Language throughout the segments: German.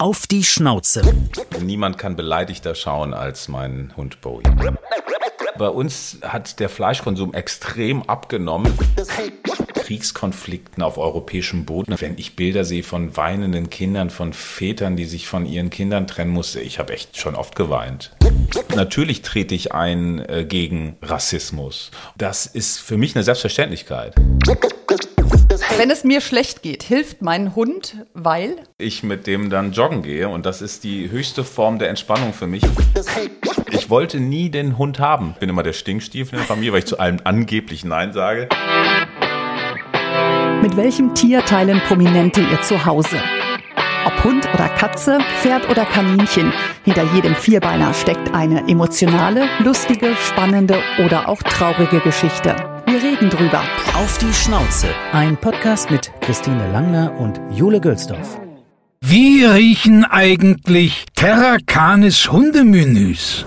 Auf die Schnauze. Niemand kann beleidigter schauen als mein Hund Bowie. Bei uns hat der Fleischkonsum extrem abgenommen. Kriegskonflikten auf europäischem Boden. Wenn ich Bilder sehe von weinenden Kindern, von Vätern, die sich von ihren Kindern trennen mussten, ich habe echt schon oft geweint. Natürlich trete ich ein äh, gegen Rassismus. Das ist für mich eine Selbstverständlichkeit. Wenn es mir schlecht geht, hilft mein Hund, weil ich mit dem dann joggen gehe und das ist die höchste Form der Entspannung für mich. Ich wollte nie den Hund haben. Ich bin immer der Stinkstiefel in der Familie, weil ich zu allem angeblich Nein sage. Mit welchem Tier teilen Prominente ihr Zuhause? Ob Hund oder Katze, Pferd oder Kaninchen, hinter jedem Vierbeiner steckt eine emotionale, lustige, spannende oder auch traurige Geschichte. Wir reden drüber. Auf die Schnauze. Ein Podcast mit Christine Langner und Jule Gölsdorf. Wie riechen eigentlich Terra Canis Hundemenüs?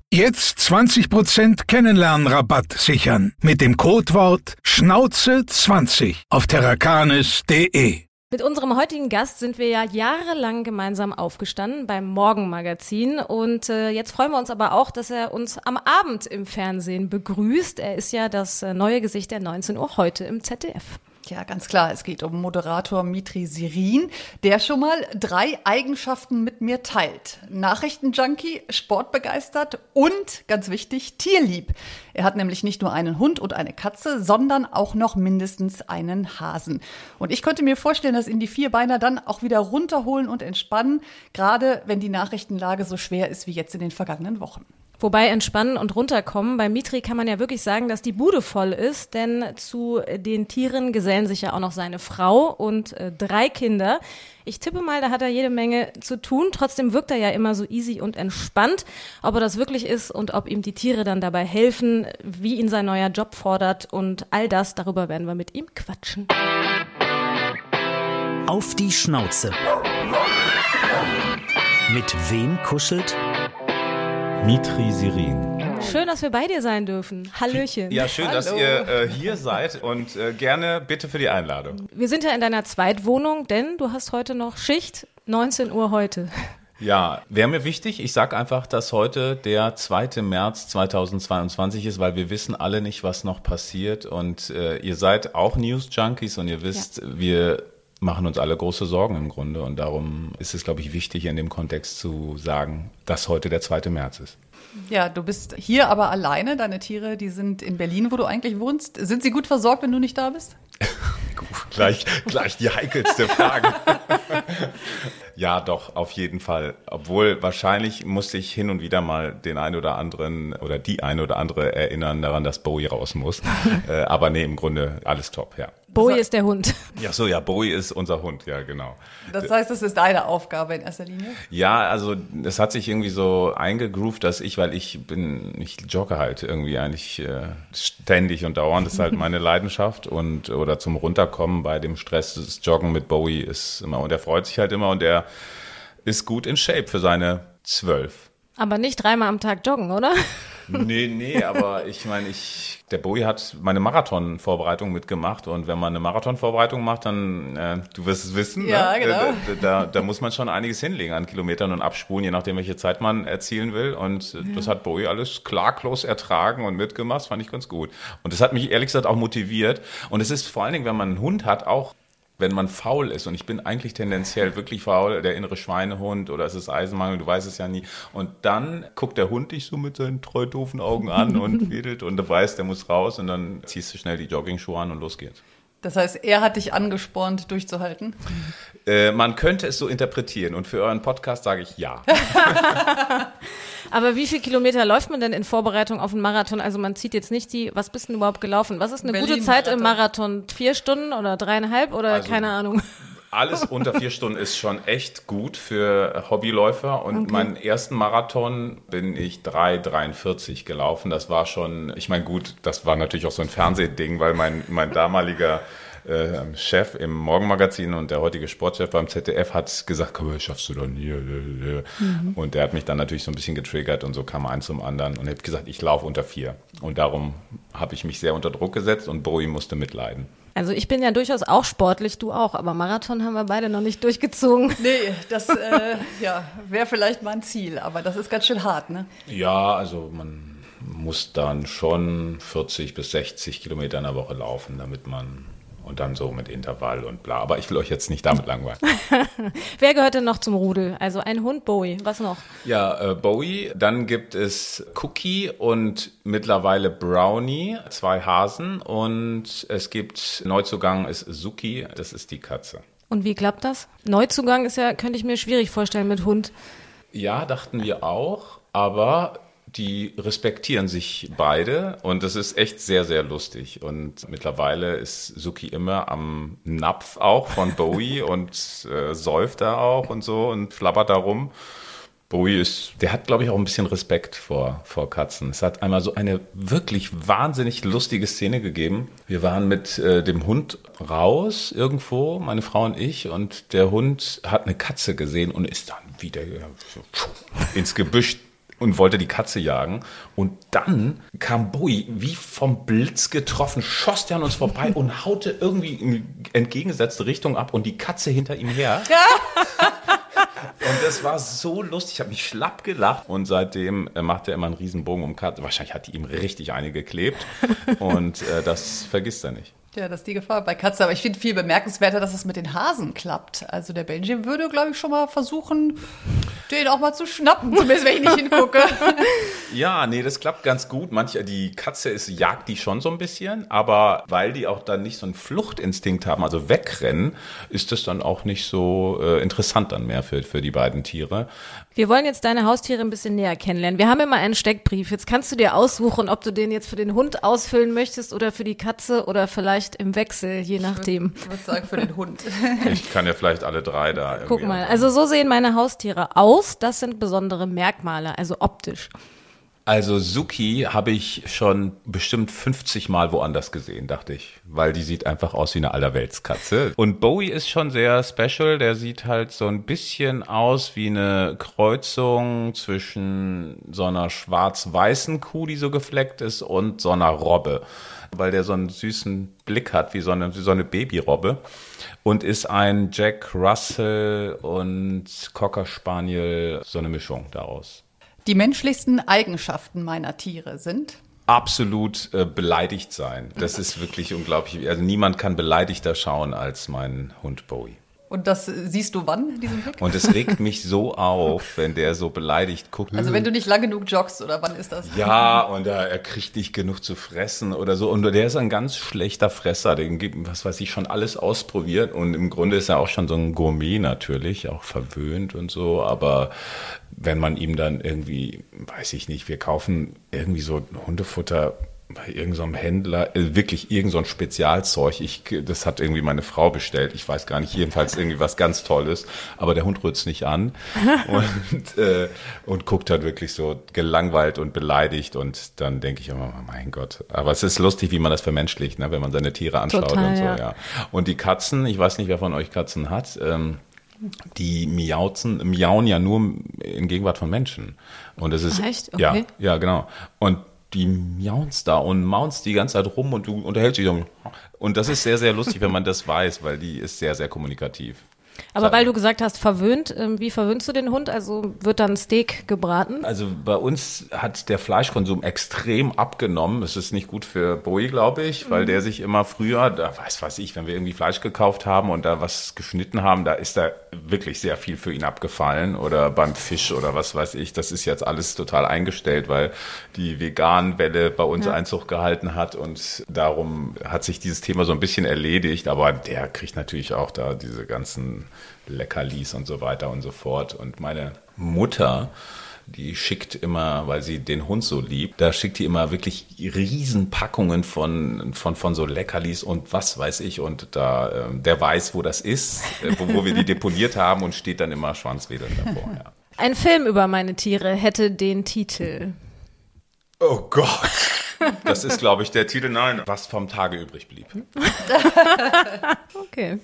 Jetzt 20% Kennenlernrabatt sichern mit dem Codewort Schnauze20 auf terrakanis.de. Mit unserem heutigen Gast sind wir ja jahrelang gemeinsam aufgestanden beim Morgenmagazin und äh, jetzt freuen wir uns aber auch, dass er uns am Abend im Fernsehen begrüßt. Er ist ja das äh, neue Gesicht der 19 Uhr heute im ZDF. Ja, ganz klar. Es geht um Moderator Mitri Sirin, der schon mal drei Eigenschaften mit mir teilt. Nachrichtenjunkie, sportbegeistert und, ganz wichtig, tierlieb. Er hat nämlich nicht nur einen Hund und eine Katze, sondern auch noch mindestens einen Hasen. Und ich könnte mir vorstellen, dass ihn die Vierbeiner dann auch wieder runterholen und entspannen, gerade wenn die Nachrichtenlage so schwer ist wie jetzt in den vergangenen Wochen. Wobei entspannen und runterkommen. Bei Mitri kann man ja wirklich sagen, dass die Bude voll ist, denn zu den Tieren gesellen sich ja auch noch seine Frau und äh, drei Kinder. Ich tippe mal, da hat er jede Menge zu tun. Trotzdem wirkt er ja immer so easy und entspannt. Ob er das wirklich ist und ob ihm die Tiere dann dabei helfen, wie ihn sein neuer Job fordert und all das, darüber werden wir mit ihm quatschen. Auf die Schnauze. Mit wem kuschelt Mitri Sirin. Schön, dass wir bei dir sein dürfen. Hallöchen. Ja, schön, Hallo. dass ihr äh, hier seid und äh, gerne bitte für die Einladung. Wir sind ja in deiner Zweitwohnung, denn du hast heute noch Schicht, 19 Uhr heute. Ja, wäre mir wichtig. Ich sage einfach, dass heute der 2. März 2022 ist, weil wir wissen alle nicht, was noch passiert. Und äh, ihr seid auch News-Junkies und ihr wisst, ja. wir machen uns alle große Sorgen im Grunde. Und darum ist es, glaube ich, wichtig, in dem Kontext zu sagen, dass heute der 2. März ist. Ja, du bist hier aber alleine. Deine Tiere, die sind in Berlin, wo du eigentlich wohnst. Sind sie gut versorgt, wenn du nicht da bist? gleich, gleich die heikelste Frage. ja, doch, auf jeden Fall. Obwohl wahrscheinlich musste ich hin und wieder mal den einen oder anderen oder die eine oder andere erinnern daran, dass Bowie raus muss. äh, aber nee, im Grunde alles top, ja. Bowie ist der Hund. Ja, so, ja, Bowie ist unser Hund, ja, genau. Das heißt, das ist deine Aufgabe in erster Linie? Ja, also es hat sich irgendwie so eingegroovt, dass ich, weil ich bin, ich jogge halt irgendwie eigentlich äh, ständig und dauernd, das ist halt meine Leidenschaft und oder zum Runterkommen bei dem Stress, das Joggen mit Bowie ist immer, und er freut sich halt immer und er ist gut in Shape für seine zwölf. Aber nicht dreimal am Tag joggen, oder? Nee, nee, aber ich meine, ich, der Bowie hat meine Marathon-Vorbereitung mitgemacht und wenn man eine Marathon-Vorbereitung macht, dann, äh, du wirst es wissen, ja, ne? genau. da, da, da, muss man schon einiges hinlegen an Kilometern und abspulen, je nachdem, welche Zeit man erzielen will und ja. das hat Bowie alles klaglos ertragen und mitgemacht, das fand ich ganz gut. Und das hat mich ehrlich gesagt auch motiviert und es ist vor allen Dingen, wenn man einen Hund hat, auch wenn man faul ist, und ich bin eigentlich tendenziell wirklich faul, der innere Schweinehund oder es ist Eisenmangel, du weißt es ja nie. Und dann guckt der Hund dich so mit seinen treu doofen Augen an und wedelt und du weißt, der muss raus und dann ziehst du schnell die Jogging-Schuhe an und los geht's. Das heißt, er hat dich angespornt, durchzuhalten? Äh, man könnte es so interpretieren und für euren Podcast sage ich ja. Aber wie viele Kilometer läuft man denn in Vorbereitung auf einen Marathon? Also man zieht jetzt nicht die, was bist du denn überhaupt gelaufen? Was ist eine gute Zeit im Marathon? Vier Stunden oder dreieinhalb oder also, keine Ahnung? Alles unter vier Stunden ist schon echt gut für Hobbyläufer. Und okay. meinen ersten Marathon bin ich 3,43 gelaufen. Das war schon, ich meine, gut, das war natürlich auch so ein Fernsehding, weil mein, mein damaliger äh, Chef im Morgenmagazin und der heutige Sportchef beim ZDF hat gesagt, komm, schaffst du doch nie. Mhm. Und der hat mich dann natürlich so ein bisschen getriggert und so kam eins zum anderen und hat gesagt, ich laufe unter vier. Und darum habe ich mich sehr unter Druck gesetzt und Bowie musste mitleiden. Also ich bin ja durchaus auch sportlich, du auch, aber Marathon haben wir beide noch nicht durchgezogen. Nee, das äh, ja, wäre vielleicht mal ein Ziel, aber das ist ganz schön hart, ne? Ja, also man muss dann schon 40 bis 60 Kilometer in der Woche laufen, damit man und dann so mit Intervall und bla. Aber ich will euch jetzt nicht damit langweilen. Wer gehört denn noch zum Rudel? Also ein Hund, Bowie. Was noch? Ja, äh, Bowie. Dann gibt es Cookie und mittlerweile Brownie, zwei Hasen. Und es gibt Neuzugang ist Suki, das ist die Katze. Und wie klappt das? Neuzugang ist ja, könnte ich mir schwierig vorstellen mit Hund. Ja, dachten wir auch. Aber die respektieren sich beide und das ist echt sehr, sehr lustig. Und mittlerweile ist Suki immer am Napf auch von Bowie und äh, säuft da auch und so und flabbert da rum. Bowie ist, der hat, glaube ich, auch ein bisschen Respekt vor, vor Katzen. Es hat einmal so eine wirklich wahnsinnig lustige Szene gegeben. Wir waren mit äh, dem Hund raus irgendwo, meine Frau und ich, und der Hund hat eine Katze gesehen und ist dann wieder ins Gebüsch und wollte die Katze jagen. Und dann kam Bowie wie vom Blitz getroffen, schoss der an uns vorbei und haute irgendwie in entgegengesetzte Richtung ab und die Katze hinter ihm her. Und das war so lustig. Ich habe mich schlapp gelacht. Und seitdem äh, macht er immer einen Riesenbogen um Katze. Wahrscheinlich hat die ihm richtig eine geklebt. Und äh, das vergisst er nicht. Ja, das ist die Gefahr bei Katzen. Aber ich finde viel bemerkenswerter, dass es mit den Hasen klappt. Also der Benji würde, glaube ich, schon mal versuchen, den auch mal zu schnappen, zumindest wenn ich nicht hingucke. ja, nee, das klappt ganz gut. Manche, die Katze ist, jagt die schon so ein bisschen, aber weil die auch dann nicht so einen Fluchtinstinkt haben, also wegrennen, ist das dann auch nicht so äh, interessant dann mehr für, für die beiden Tiere. Wir wollen jetzt deine Haustiere ein bisschen näher kennenlernen. Wir haben immer einen Steckbrief. Jetzt kannst du dir aussuchen, ob du den jetzt für den Hund ausfüllen möchtest oder für die Katze oder vielleicht im Wechsel, je nachdem. Ich würde sagen für den Hund. Ich kann ja vielleicht alle drei da. Guck mal, also so sehen meine Haustiere aus. Das sind besondere Merkmale, also optisch. Also Suki habe ich schon bestimmt 50 Mal woanders gesehen, dachte ich, weil die sieht einfach aus wie eine Allerweltskatze. Und Bowie ist schon sehr special, der sieht halt so ein bisschen aus wie eine Kreuzung zwischen so einer schwarz-weißen Kuh, die so gefleckt ist, und so einer Robbe, weil der so einen süßen Blick hat, wie so eine, wie so eine Babyrobbe und ist ein Jack Russell und Cocker Spaniel, so eine Mischung daraus. Die menschlichsten Eigenschaften meiner Tiere sind? Absolut äh, beleidigt sein. Das ist wirklich unglaublich. Also niemand kann beleidigter schauen als mein Hund Bowie. Und das siehst du wann, diesen Blick? Und es regt mich so auf, wenn der so beleidigt guckt. Also wenn du nicht lang genug joggst, oder wann ist das? Ja, und er, er kriegt nicht genug zu fressen oder so. Und der ist ein ganz schlechter Fresser. Den gibt, was weiß ich, schon alles ausprobiert. Und im Grunde ist er auch schon so ein Gourmet natürlich, auch verwöhnt und so. Aber wenn man ihm dann irgendwie, weiß ich nicht, wir kaufen irgendwie so Hundefutter bei irgendeinem Händler, äh, wirklich irgendein so Spezialzeug. Ich, das hat irgendwie meine Frau bestellt. Ich weiß gar nicht, jedenfalls irgendwie was ganz Tolles. Aber der Hund rührt es nicht an und, äh, und guckt halt wirklich so gelangweilt und beleidigt. Und dann denke ich immer, mein Gott. Aber es ist lustig, wie man das vermenschlicht, ne, wenn man seine Tiere anschaut Total, und so, ja. ja. Und die Katzen, ich weiß nicht, wer von euch Katzen hat, ähm, die miauzen, miauen ja nur in Gegenwart von Menschen. Und es ist, echt? Okay. ja, ja, genau. Und die miaunst da und maunst die ganze Zeit rum und du unterhältst dich. Und das ist sehr, sehr lustig, wenn man das weiß, weil die ist sehr, sehr kommunikativ. Aber weil du gesagt hast, verwöhnt, ähm, wie verwöhnst du den Hund? Also wird dann Steak gebraten? Also bei uns hat der Fleischkonsum extrem abgenommen. Es ist nicht gut für Bowie, glaube ich, weil mhm. der sich immer früher, da weiß was ich, wenn wir irgendwie Fleisch gekauft haben und da was geschnitten haben, da ist da wirklich sehr viel für ihn abgefallen oder beim Fisch oder was weiß ich. Das ist jetzt alles total eingestellt, weil die Vegan-Welle bei uns ja. Einzug gehalten hat und darum hat sich dieses Thema so ein bisschen erledigt. Aber der kriegt natürlich auch da diese ganzen Leckerlis und so weiter und so fort. Und meine Mutter die schickt immer, weil sie den Hund so liebt, da schickt die immer wirklich Riesenpackungen von, von, von so Leckerlis und was weiß ich. Und da, äh, der weiß, wo das ist, äh, wo, wo wir die deponiert haben und steht dann immer schwanzwedelnd davor. Ja. Ein Film über meine Tiere hätte den Titel. Oh Gott. Das ist, glaube ich, der Titel. Nein, was vom Tage übrig blieb. Okay.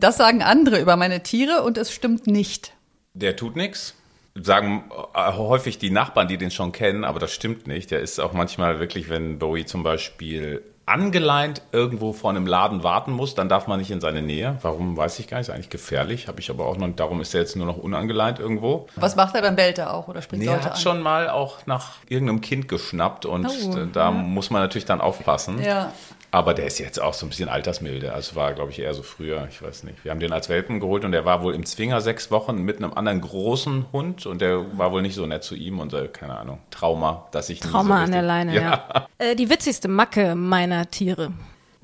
Das sagen andere über meine Tiere und es stimmt nicht. Der tut nichts. Sagen äh, häufig die Nachbarn, die den schon kennen, aber das stimmt nicht. Der ist auch manchmal wirklich, wenn Bowie zum Beispiel angeleint irgendwo vor einem Laden warten muss, dann darf man nicht in seine Nähe. Warum, weiß ich gar nicht. Ist eigentlich gefährlich. Habe ich aber auch noch, darum ist er jetzt nur noch unangeleint irgendwo. Was macht er dann? Bellt er auch oder springt Nee, er Leute hat an? schon mal auch nach irgendeinem Kind geschnappt und Oh, äh, da muss man natürlich dann aufpassen. Ja. Aber der ist jetzt auch so ein bisschen altersmilde. Also war, glaube ich, eher so früher. Ich weiß nicht. Wir haben den als Welpen geholt und der war wohl im Zwinger sechs Wochen mit einem anderen großen Hund und der war wohl nicht so nett zu ihm und äh, keine Ahnung, Trauma, dass ich nie Trauma so an der Leine, ja. Äh, die witzigste Macke meiner Tiere.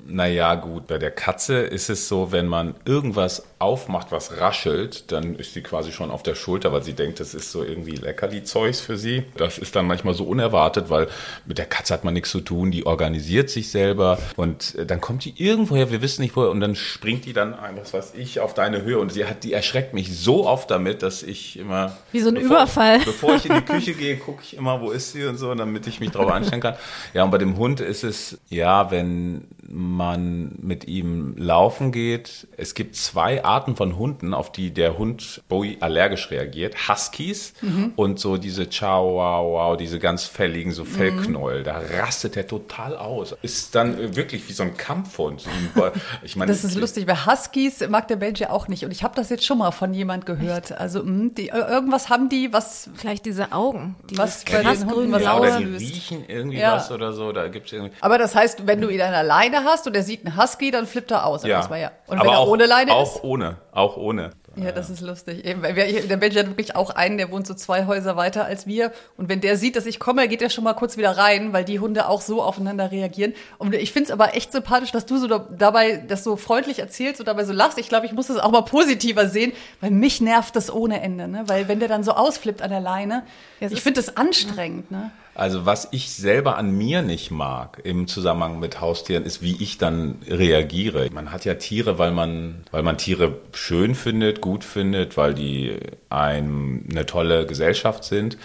Naja, gut, bei der Katze ist es so, wenn man irgendwas aufmacht, was raschelt, dann ist sie quasi schon auf der Schulter, weil sie denkt, das ist so irgendwie Leckerli-Zeugs für sie. Das ist dann manchmal so unerwartet, weil mit der Katze hat man nichts zu tun, die organisiert sich selber und äh, dann kommt die irgendwoher, wir wissen nicht woher, und dann springt die dann, ein, was weiß ich, auf deine Höhe und sie hat, die erschreckt mich so oft damit, dass ich immer... Wie so ein bevor, Überfall. Bevor ich in die Küche gehe, gucke ich immer, wo ist sie und so, damit ich mich drauf einstellen kann. Ja, und bei dem Hund ist es, ja, wenn man mit ihm laufen geht. Es gibt zwei Arten von Hunden, auf die der Hund Bowie allergisch reagiert. Huskies und so diese Chow Wow Wow, diese ganz fälligen, so Fellknäuel. Da rastet er total aus. Ist dann wirklich wie so ein Kampfhund. Ich meine, Das ist lustig, weil Huskies mag der Belgier auch nicht. Und ich habe das jetzt schon mal von jemand gehört. Also mh, die, äh, irgendwas haben die, was, Vielleicht diese Augen. Die Was bei den Hunden was Ja, oder auslöst. die riechen irgendwie Ja. was oder so. Da gibt's irgendwie. aber das heißt, wenn du ihn an der Leine hast und er sieht einen Husky, dann flippt er aus. Ja. Ja. Und Aber wenn er auch, ohne Leine auch ist. ohne, auch ohne. Ja, das ist lustig. Eben, weil wir, der Belgier hat wirklich auch einen, der wohnt so zwei Häuser weiter als wir. Und wenn der sieht, dass ich komme, geht er schon mal kurz wieder rein, weil die Hunde auch so aufeinander reagieren. Und ich finde es aber echt sympathisch, dass du so da- dabei das so freundlich erzählst und dabei so lachst. Ich glaube, ich muss das auch mal positiver sehen, weil mich nervt das ohne Ende. Ne? Weil wenn der dann so ausflippt an der Leine, Ja, es ich finde das anstrengend. Ne? Also was ich selber an mir nicht mag im Zusammenhang mit Haustieren, ist, wie ich dann reagiere. Man hat ja Tiere, weil man, weil man Tiere schön findet, gut findet, weil die einem eine tolle Gesellschaft sind.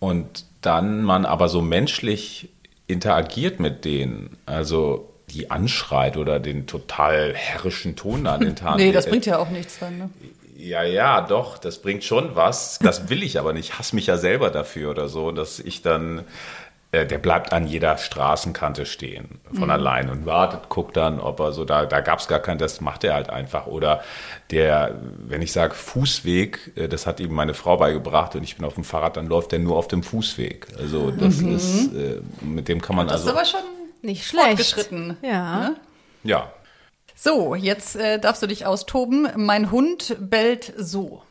Und dann man aber so menschlich interagiert mit denen, also die anschreit oder den total herrischen Ton an den Tag. Nee, das bringt ja auch nichts dann. Ne? Ja, ja, doch, das bringt schon was. Das will ich aber nicht. Ich hasse mich ja selber dafür oder so, dass ich dann, äh, der bleibt an jeder Straßenkante stehen von allein und wartet, guckt dann, ob er so, da, da gab es gar keinen, das macht er halt einfach. Oder der, wenn ich sage Fußweg, äh, das hat ihm meine Frau beigebracht und ich bin auf dem Fahrrad, dann läuft er nur auf dem Fußweg. Also das ist, äh, mit dem kann man Das ist also, aber schon Nicht schlecht. fortgeschritten. Ja. Ne? ja. So, jetzt äh, darfst du dich austoben. Mein Hund bellt so.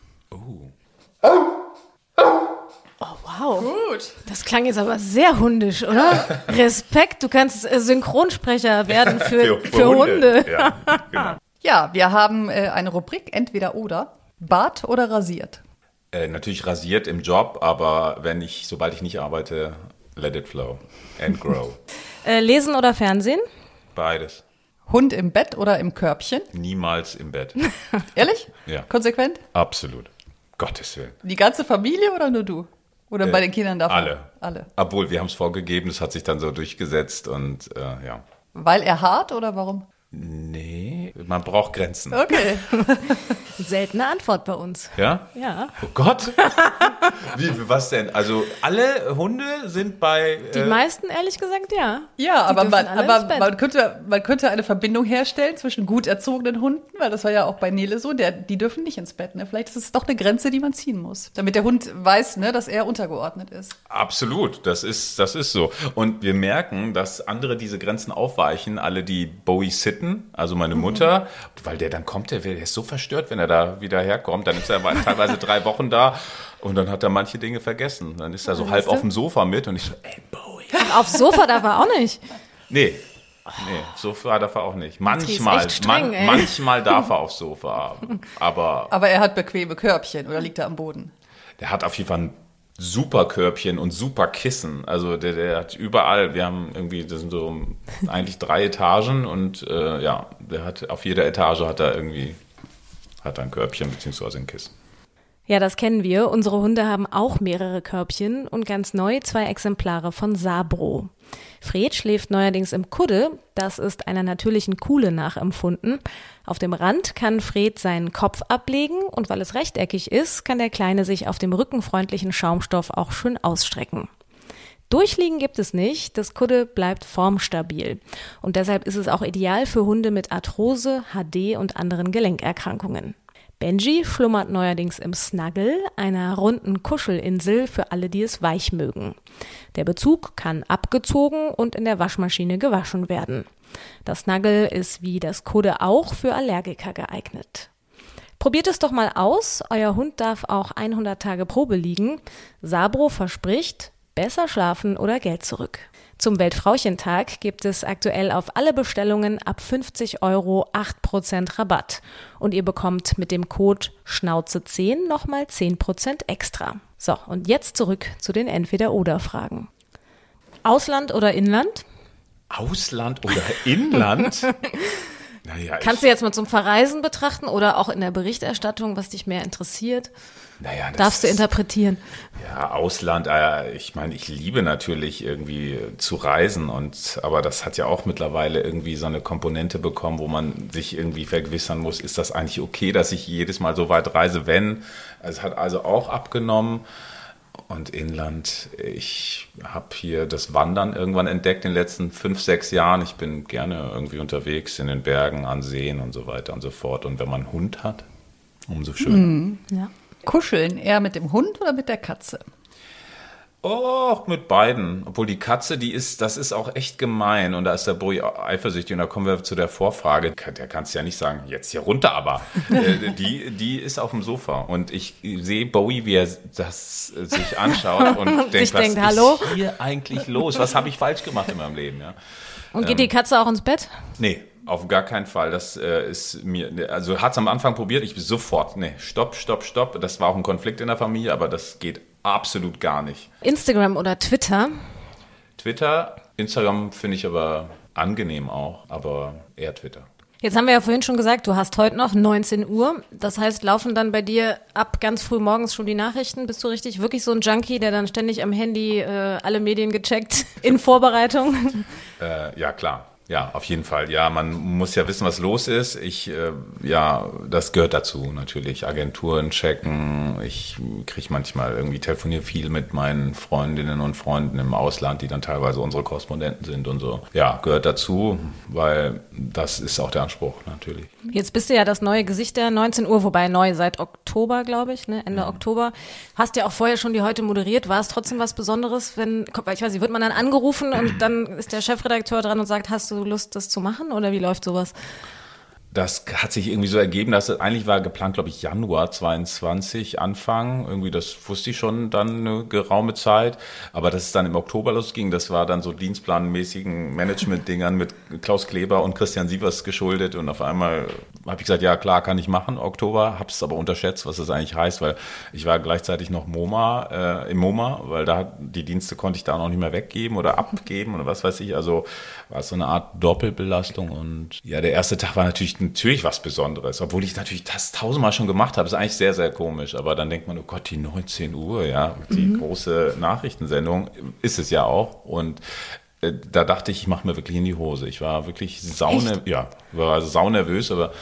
Wow. Gut. Das klang jetzt aber sehr hundisch, oder? Respekt, du kannst äh, Synchronsprecher werden für, für, Hunde. Ja, genau. Ja, wir haben äh, eine Rubrik, entweder oder. Bart oder rasiert? Äh, natürlich rasiert im Job, aber wenn ich, sobald ich nicht arbeite, let it flow and grow. Äh, lesen oder Fernsehen? Beides. Hund im Bett oder im Körbchen? Niemals im Bett. Ehrlich? Ja. Konsequent? Absolut. Gottes Willen. Die ganze Familie oder nur du? Oder bei den Kindern davon? Alle. Alle. Obwohl, wir haben es vorgegeben, das hat sich dann so durchgesetzt und äh, ja. Weil er hart oder warum? Nee, man braucht Grenzen. Okay. Seltene Antwort bei uns. Ja? Ja. Oh Gott. Wie, was denn? Also alle Hunde sind bei. Die äh, meisten, ehrlich gesagt, ja. Ja, Die aber, man, aber man, könnte, man könnte eine Verbindung herstellen zwischen gut erzogenen Hunden, weil das war ja auch bei Nele so, der, die dürfen nicht ins Bett. Ne? Vielleicht ist es doch eine Grenze, die man ziehen muss, damit der Hund weiß, ne, dass er untergeordnet ist. Absolut, das ist, das ist so. Und wir merken, dass andere diese Grenzen aufweichen, alle die Bowie sitten, also meine Mutter, weil der dann kommt, der, der ist so verstört, wenn er da wieder herkommt. Dann ist er teilweise drei Wochen da und dann hat er manche Dinge vergessen. Dann ist er so halb auf dem Sofa mit und ich so, ey, Bowie. Und aufs Sofa darf er auch nicht. Nee. Nee, Sofa darf er auch nicht. Manchmal, streng, man, manchmal darf er aufs Sofa haben. Aber Aber er hat bequeme Körbchen oder liegt er am Boden? der hat auf jeden Fall ein super Körbchen und super Kissen. Also der, der hat überall, wir haben irgendwie, das sind so eigentlich drei Etagen und äh, ja, der hat auf jeder Etage hat er irgendwie hat er ein Körbchen beziehungsweise ein Kissen. Ja, das kennen wir. Unsere Hunde haben auch mehrere Körbchen und ganz neu zwei Exemplare von Sabro. Fred schläft neuerdings im Kudde. Das ist einer natürlichen Kuhle nachempfunden. Auf dem Rand kann Fred seinen Kopf ablegen und weil es rechteckig ist, kann der Kleine sich auf dem rückenfreundlichen Schaumstoff auch schön ausstrecken. Durchliegen gibt es nicht, das Kudde bleibt formstabil. Und deshalb ist es auch ideal für Hunde mit Arthrose, HD und anderen Gelenkerkrankungen. Benji schlummert neuerdings im Snuggle, einer runden Kuschelinsel für alle, die es weich mögen. Der Bezug kann abgezogen und in der Waschmaschine gewaschen werden. Das Snuggle ist wie das Kudde auch für Allergiker geeignet. Probiert es doch mal aus. Euer Hund darf auch 100 Tage Probe liegen. Sabro verspricht, besser schlafen oder Geld zurück. Zum Weltfrauchentag gibt es aktuell auf alle Bestellungen ab 50 Euro 8% Rabatt. Und ihr bekommt mit dem Code Schnauze10 nochmal 10% extra. So, und jetzt zurück zu den Entweder-Oder-Fragen. Ausland oder Inland? Ausland oder Inland? naja, Kannst du jetzt mal zum Verreisen betrachten oder auch in der Berichterstattung, was dich mehr interessiert? Naja, Darfst du interpretieren? Ja, Ausland, äh, ich meine, ich liebe natürlich irgendwie zu reisen und aber das hat ja auch mittlerweile irgendwie so eine Komponente bekommen, wo man sich irgendwie vergewissern muss, ist das eigentlich okay, dass ich jedes Mal so weit reise, wenn? Es hat also auch abgenommen. Und Inland, ich habe hier das Wandern irgendwann entdeckt in den letzten fünf, sechs Jahren. Ich bin gerne irgendwie unterwegs in den Bergen, an Seen und so weiter und so fort. Und wenn man einen Hund hat, umso schöner. Mhm, ja. Kuscheln eher mit dem Hund oder mit der Katze? Oh, mit beiden. Obwohl die Katze, die ist, das ist auch echt gemein. Und da ist der Bui eifersüchtig. Und da kommen wir zu der Vorfrage. Der kannst ja nicht sagen, jetzt hier runter, aber äh, die, die ist auf dem Sofa. Und ich sehe Bowie, wie er das sich anschaut und denkt, was denkt, Hallo? ist hier eigentlich los? Was habe ich falsch gemacht in meinem Leben? Ja? Und geht ähm, die Katze auch ins Bett? Nee. Auf gar keinen Fall. Das äh, ist mir, also hat es am Anfang probiert, ich bin sofort, nee, stopp, stopp, stopp. Das war auch ein Konflikt in der Familie, aber das geht absolut gar nicht. Instagram oder Twitter? Twitter, Instagram finde ich aber angenehm auch, aber eher Twitter. Jetzt haben wir ja vorhin schon gesagt, du hast heute noch 19 Uhr. Das heißt, laufen dann bei dir ab ganz früh morgens schon die Nachrichten? Bist du richtig wirklich so ein Junkie, der dann ständig am Handy äh, alle Medien gecheckt in Vorbereitung? Äh, ja, klar. Ja, auf jeden Fall. Ja, man muss ja wissen, was los ist. Ich, äh, ja, das gehört dazu natürlich. Agenturen checken. Ich kriege manchmal irgendwie telefoniere viel mit meinen Freundinnen und Freunden im Ausland, die dann teilweise unsere Korrespondenten sind und so. Ja, gehört dazu, weil das ist auch der Anspruch natürlich. Jetzt bist du ja das neue Gesicht der 19 Uhr, wobei neu seit Oktober, glaube ich, ne? Ende mhm. Oktober. Hast ja auch vorher schon die heute moderiert. War es trotzdem was Besonderes, wenn, ich weiß nicht, wird man dann angerufen und dann ist der Chefredakteur dran und sagt, hast du Lust, das zu machen oder wie läuft sowas? Das hat sich irgendwie so ergeben, dass es eigentlich war geplant, glaube ich, Januar 22 Anfang. Irgendwie, das wusste ich schon dann eine geraume Zeit. Aber dass es dann im Oktober losging, das war dann so dienstplanmäßigen Management-Dingern mit Klaus Kleber und Christian Sievers geschuldet. Und auf einmal habe ich gesagt, ja klar, kann ich machen, Oktober. Habe es aber unterschätzt, was das eigentlich heißt, weil ich war gleichzeitig noch MoMA, äh, im MoMA, weil da die Dienste konnte ich da noch nicht mehr weggeben oder abgeben oder was weiß ich. Also war es so eine Art Doppelbelastung. Und ja, der erste Tag war natürlich natürlich was Besonderes, obwohl ich natürlich das tausendmal schon gemacht habe. Ist eigentlich sehr, sehr komisch. Aber dann denkt man, oh Gott, die 19 Uhr, ja, die mhm. große Nachrichtensendung ist es ja auch. Und äh, da dachte ich, ich mache mir wirklich in die Hose. Ich war wirklich saune, ja, war also saunervös, aber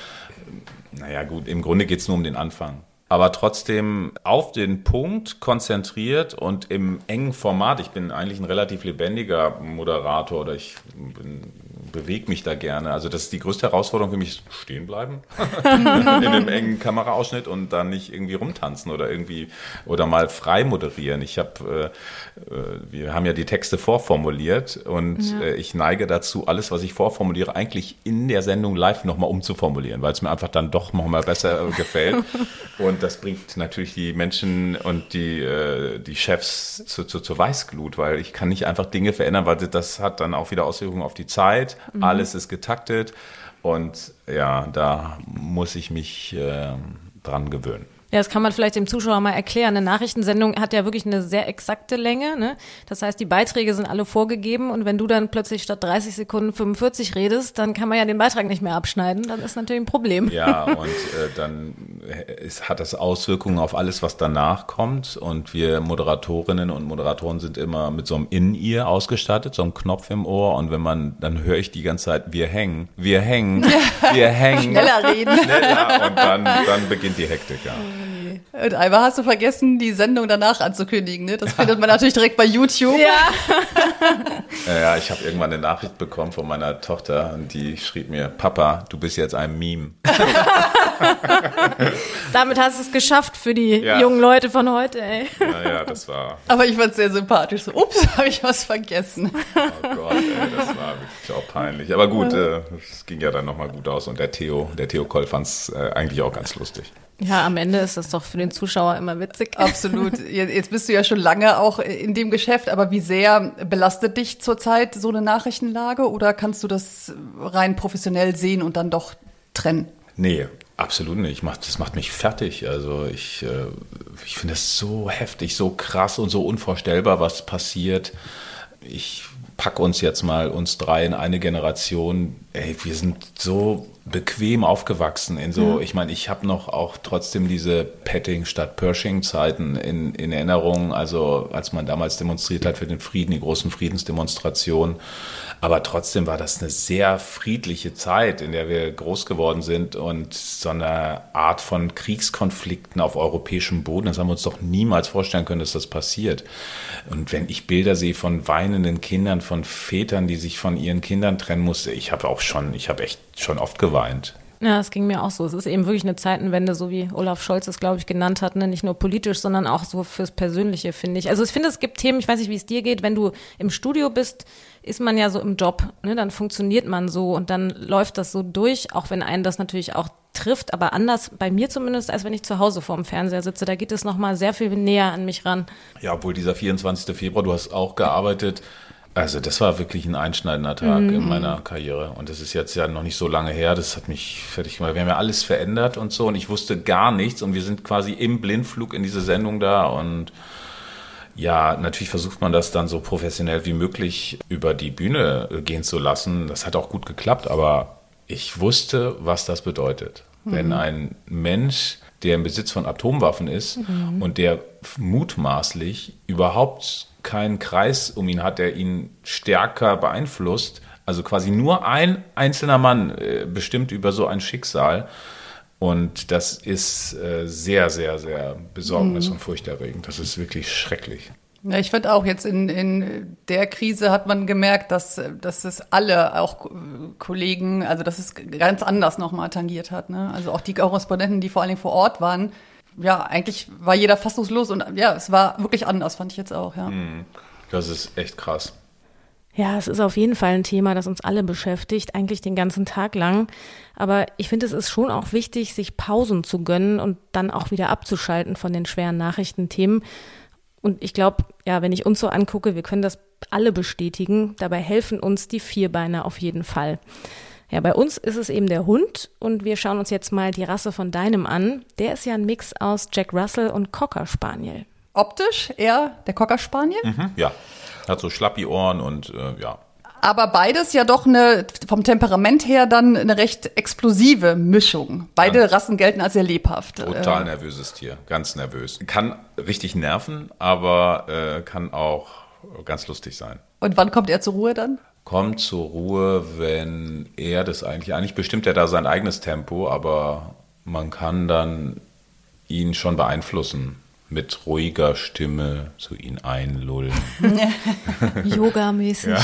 naja, gut, im Grunde geht es nur um den Anfang aber trotzdem auf den Punkt konzentriert und im engen Format. Ich bin eigentlich ein relativ lebendiger Moderator oder ich bin bewege mich da gerne. Also das ist die größte Herausforderung für mich, stehen bleiben in einem engen Kameraausschnitt und dann nicht irgendwie rumtanzen oder irgendwie oder mal frei moderieren. Ich habe, äh, äh, wir haben ja die Texte vorformuliert und ja. äh, ich neige dazu, alles, was ich vorformuliere, eigentlich in der Sendung live nochmal umzuformulieren, weil es mir einfach dann doch nochmal besser gefällt. Und das bringt natürlich die Menschen und die, äh, die Chefs zu, zu, zur Weißglut, weil ich kann nicht einfach Dinge verändern, weil das hat dann auch wieder Auswirkungen auf die Zeit Mhm. Alles ist getaktet und ja, da muss ich mich äh, dran gewöhnen. Ja, das kann man vielleicht dem Zuschauer mal erklären. Eine Nachrichtensendung hat ja wirklich eine sehr exakte Länge. Ne? Das heißt, die Beiträge sind alle vorgegeben und wenn du dann plötzlich statt 30 Sekunden 45 redest, dann kann man ja den Beitrag nicht mehr abschneiden. Dann ist natürlich ein Problem. Ja, und äh, dann ist, hat das Auswirkungen auf alles, was danach kommt. Und wir Moderatorinnen und Moderatoren sind immer mit so einem In-Ear ausgestattet, so einem Knopf im Ohr. Und wenn man, dann höre ich die ganze Zeit, wir hängen, wir hängen, wir hängen. Schneller reden. Schneller. Und dann, dann beginnt die Hektik, ja. Und einmal hast du vergessen, die Sendung danach anzukündigen. Ne? Das findet man natürlich direkt bei YouTube. Ja. Ja, ich habe irgendwann eine Nachricht bekommen von meiner Tochter und die schrieb mir, Papa, du bist jetzt ein Meme. Damit hast du es geschafft für die Ja. jungen Leute von heute, ey. Naja, das war, Aber ich fand es sehr sympathisch. So, ups, habe ich was vergessen. oh Gott, ey, das war wirklich auch peinlich. Aber gut, äh, es ging ja dann nochmal gut aus und der Theo, der Theo Koll fand es äh, eigentlich auch ganz lustig. Ja, am Ende ist das doch für den Zuschauer immer witzig. Absolut. Jetzt bist du ja schon lange auch in dem Geschäft, aber wie sehr belastet dich zurzeit so eine Nachrichtenlage oder kannst du das rein professionell sehen und dann doch trennen? Nee, absolut nicht. Ich mach, das macht mich fertig. Also ich, äh, ich finde es so heftig, so krass und so unvorstellbar, was passiert. Ich pack uns jetzt mal, uns drei in eine Generation. Ey, wir sind so bequem aufgewachsen in so, ich meine, ich habe noch auch trotzdem diese Petting statt Pershing Zeiten in, in Erinnerung, also als man damals demonstriert hat für den Frieden, die großen Friedensdemonstrationen. Aber trotzdem war das eine sehr friedliche Zeit, in der wir groß geworden sind und so eine Art von Kriegskonflikten auf europäischem Boden, das haben wir uns doch niemals vorstellen können, dass das passiert. Und wenn ich Bilder sehe von weinenden Kindern, von Vätern, die sich von ihren Kindern trennen mussten, ich habe auch schon, ich habe echt schon oft geweint. Ja, es ging mir auch so. Es ist eben wirklich eine Zeitenwende, so wie Olaf Scholz es, glaube ich, genannt hat. Ne? Nicht nur politisch, sondern auch so fürs Persönliche, finde ich. Also ich finde, es gibt Themen, ich weiß nicht, wie es dir geht, wenn du im Studio bist, ist man ja so im Job, ne? dann funktioniert man so und dann läuft das so durch, auch wenn einen das natürlich auch trifft, aber anders, bei mir zumindest, als wenn ich zu Hause vorm Fernseher sitze. Da geht es nochmal sehr viel näher an mich ran. Ja, obwohl dieser 24. Februar, du hast auch gearbeitet. Also das war wirklich ein einschneidender Tag in meiner Karriere. Und das ist jetzt ja noch nicht so lange her. Das hat mich fertig gemacht. Wir haben ja alles verändert und so. Und ich wusste gar nichts. Und wir sind quasi im Blindflug in diese Sendung da. Und ja, natürlich versucht man das dann so professionell wie möglich über die Bühne gehen zu lassen. Das hat auch gut geklappt. Aber ich wusste, was das bedeutet. Wenn ein Mensch, der im Besitz von Atomwaffen ist und der mutmaßlich überhaupt keinen Kreis um ihn hat, der ihn stärker beeinflusst, also quasi nur ein einzelner Mann äh, bestimmt über so ein Schicksal. Und das ist äh, sehr, sehr, sehr besorgnis- und furchterregend. Das ist wirklich schrecklich. Ja, ich finde auch jetzt in, in der Krise hat man gemerkt, dass, dass es alle, auch Kollegen, also dass es ganz anders nochmal tangiert hat. Ne? Also auch die Korrespondenten, die vor allen Dingen vor Ort waren, ja, eigentlich war jeder fassungslos und ja, es war wirklich anders, fand ich jetzt auch, ja. Das ist echt krass. Ja, es ist auf jeden Fall ein Thema, das uns alle beschäftigt, eigentlich den ganzen Tag lang. Aber ich finde, es ist schon auch wichtig, sich Pausen zu gönnen und dann auch wieder abzuschalten von den schweren Nachrichtenthemen. Und ich glaube, ja, wenn ich uns so angucke, wir können das alle bestätigen. Dabei helfen uns die Vierbeiner auf jeden Fall. Ja, bei uns ist es eben der Hund und wir schauen uns jetzt mal die Rasse von deinem an. Der ist ja ein Mix aus Jack Russell und Cocker Spaniel. Optisch eher der Cocker Spaniel, Ja, hat so schlappi Ohren und äh, ja. aber beides ja doch eine, vom Temperament her dann eine recht explosive Mischung. Beide Ja. Rassen gelten als sehr lebhaft. Total Äh, nervöses Tier, ganz nervös. Kann richtig nerven, aber äh, kann auch ganz lustig sein. Und wann kommt er zur Ruhe dann? Kommt zur Ruhe, wenn er das eigentlich, eigentlich bestimmt er da sein eigenes Tempo, aber man kann dann ihn schon beeinflussen. Mit ruhiger Stimme so ihn einlullen. Yoga-mäßig.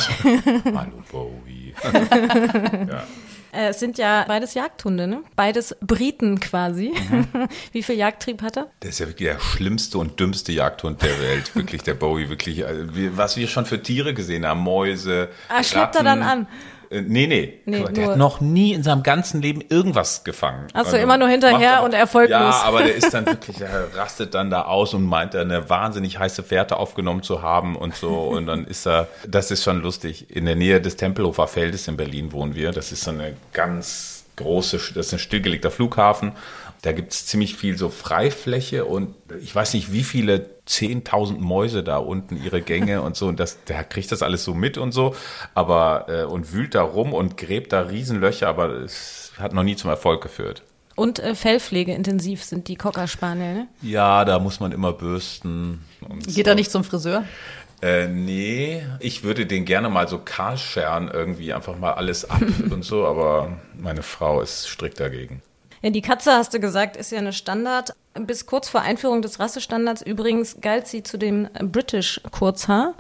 Hallo Bowie. Äh, es sind ja beides Jagdhunde, ne? Beides Briten quasi. Wie viel Jagdtrieb hat er? Der ist ja wirklich der schlimmste und dümmste Jagdhund der Welt. Wirklich, der Bowie, wirklich. Also, wie- was wir schon für Tiere gesehen haben, Mäuse. Ah, schleppt er dann an? Äh, Nee, nee. Nee, der hat noch nie in seinem ganzen Leben irgendwas gefangen. Ach so, immer nur hinterher und erfolglos. Ja, aber der ist dann wirklich, der rastet dann da aus und meint, er eine wahnsinnig heiße Fährte aufgenommen zu haben und so. Und dann ist er, das ist schon lustig. In der Nähe des Tempelhofer Feldes in Berlin wohnen wir. Das ist so eine ganz große, das ist ein stillgelegter Flughafen. Da gibt's ziemlich viel so Freifläche und ich weiß nicht, wie viele 10.000 Mäuse da unten ihre Gänge und so. Und das, der kriegt das alles so mit und so, aber äh, und wühlt da rum und gräbt da Riesenlöcher, aber es hat noch nie zum Erfolg geführt. Und äh, Fellpflege intensiv sind die Cocker Spaniel, ne? Ja, da muss man immer bürsten. Und Geht so. er nicht zum Friseur? Äh, nee, ich würde den gerne mal so kahlscheren, irgendwie einfach mal alles ab und so, aber meine Frau ist strikt dagegen. Ja, die Katze, hast du gesagt, ist ja eine Standard. Bis kurz vor Einführung des Rassestandards übrigens galt sie zu dem British Kurzhaar.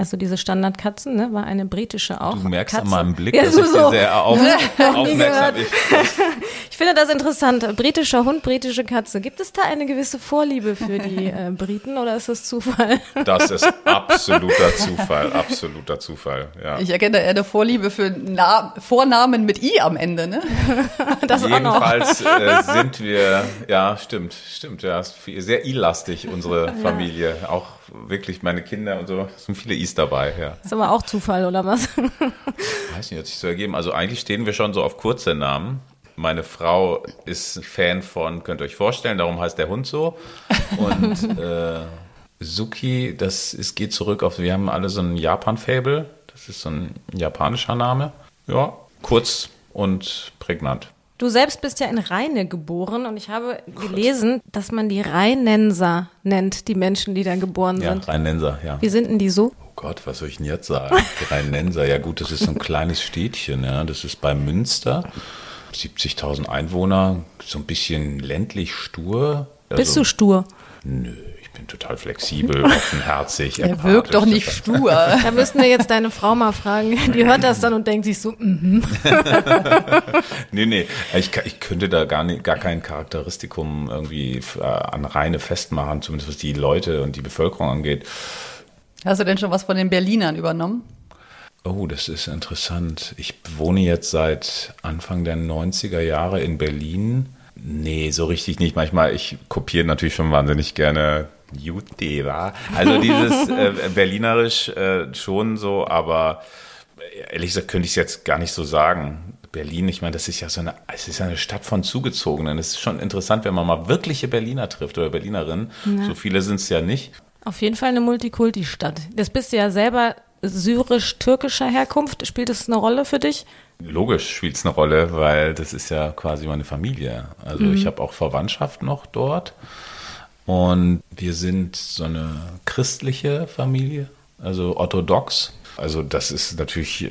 Also diese Standardkatzen, ne, war eine britische auch. Du merkst Katze. an meinem Blick, ja, dass so, ich so. sehr auf, aufmerksam bin. Ich finde das interessant. Britischer Hund, britische Katze. Gibt es da eine gewisse Vorliebe für die äh, Briten oder ist das Zufall? Das ist absoluter Zufall, absoluter Zufall, ja. Ich erkenne eher eine Vorliebe für Na Vornamen mit I am Ende, ne? Das auch noch. Jedenfalls äh, sind wir, ja, stimmt, stimmt, ja, sehr i-lastig, unsere Familie. Auch wirklich meine Kinder und so, es sind viele I's dabei, ja. Ist aber auch Zufall oder was? Weiß nicht, hat sich so ergeben. Also eigentlich stehen wir schon so auf kurze Namen. Meine Frau ist Fan von, könnt ihr euch vorstellen, darum heißt der Hund so. Und äh, Suki, das ist, geht zurück auf, wir haben alle so ein Japan-Fable. Das ist so ein japanischer Name. Ja, kurz und prägnant. Du selbst bist ja in Rheine geboren und ich habe gelesen, dass man die Rheinenser nennt, die Menschen, die da geboren Ja, sind. Rheinenser, ja. Wie sind denn die so? Oh Gott, was soll ich denn jetzt sagen? Die Rheinenser, ja gut, das ist so ein kleines Städtchen, ja. Das ist bei Münster. 70.000 Einwohner, so ein bisschen ländlich stur. Bist Also- du stur? Nö, bin total flexibel, offenherzig. Er wirkt doch nicht stur. Da müssten wir jetzt deine Frau mal fragen. Die hört das dann und denkt sich so, mhm. Nee, nee, ich, ich könnte da gar, nicht, gar kein Charakteristikum irgendwie äh, an Reine festmachen, zumindest was die Leute und die Bevölkerung angeht. Hast du denn schon was von den Berlinern übernommen? Oh, das ist interessant. Ich wohne jetzt seit Anfang der 90er Jahre in Berlin. Nee, so richtig nicht. Manchmal, ich kopiere natürlich schon wahnsinnig gerne Juteva. Also dieses äh, Berlinerisch äh, schon so, aber ehrlich gesagt könnte ich es jetzt gar nicht so sagen. Berlin, ich meine, das ist ja so eine, es ist ja eine Stadt von Zugezogenen. Es ist schon interessant, wenn man mal wirkliche Berliner trifft oder Berlinerinnen. So viele sind es ja nicht. Auf jeden Fall eine Multikulti-Stadt. Das bist du ja selber syrisch-türkischer Herkunft. Spielt das eine Rolle für dich? Logisch spielt es eine Rolle, weil das ist ja quasi meine Familie. Also ich habe auch Verwandtschaft noch dort. Und wir sind so eine christliche Familie, also orthodox. Also das ist natürlich äh,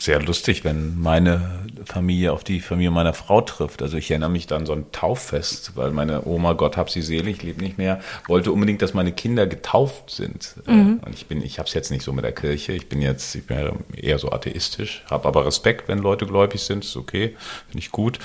sehr lustig, wenn meine Familie auf die Familie meiner Frau trifft. Also ich erinnere mich dann so ein Tauffest, weil meine Oma, Gott hab sie selig, lebt nicht mehr, wollte unbedingt, dass meine Kinder getauft sind. Äh, Und ich bin, ich habe es jetzt nicht so mit der Kirche. Ich bin jetzt, ich bin eher so atheistisch, habe aber Respekt, wenn Leute gläubig sind, ist okay, finde ich gut.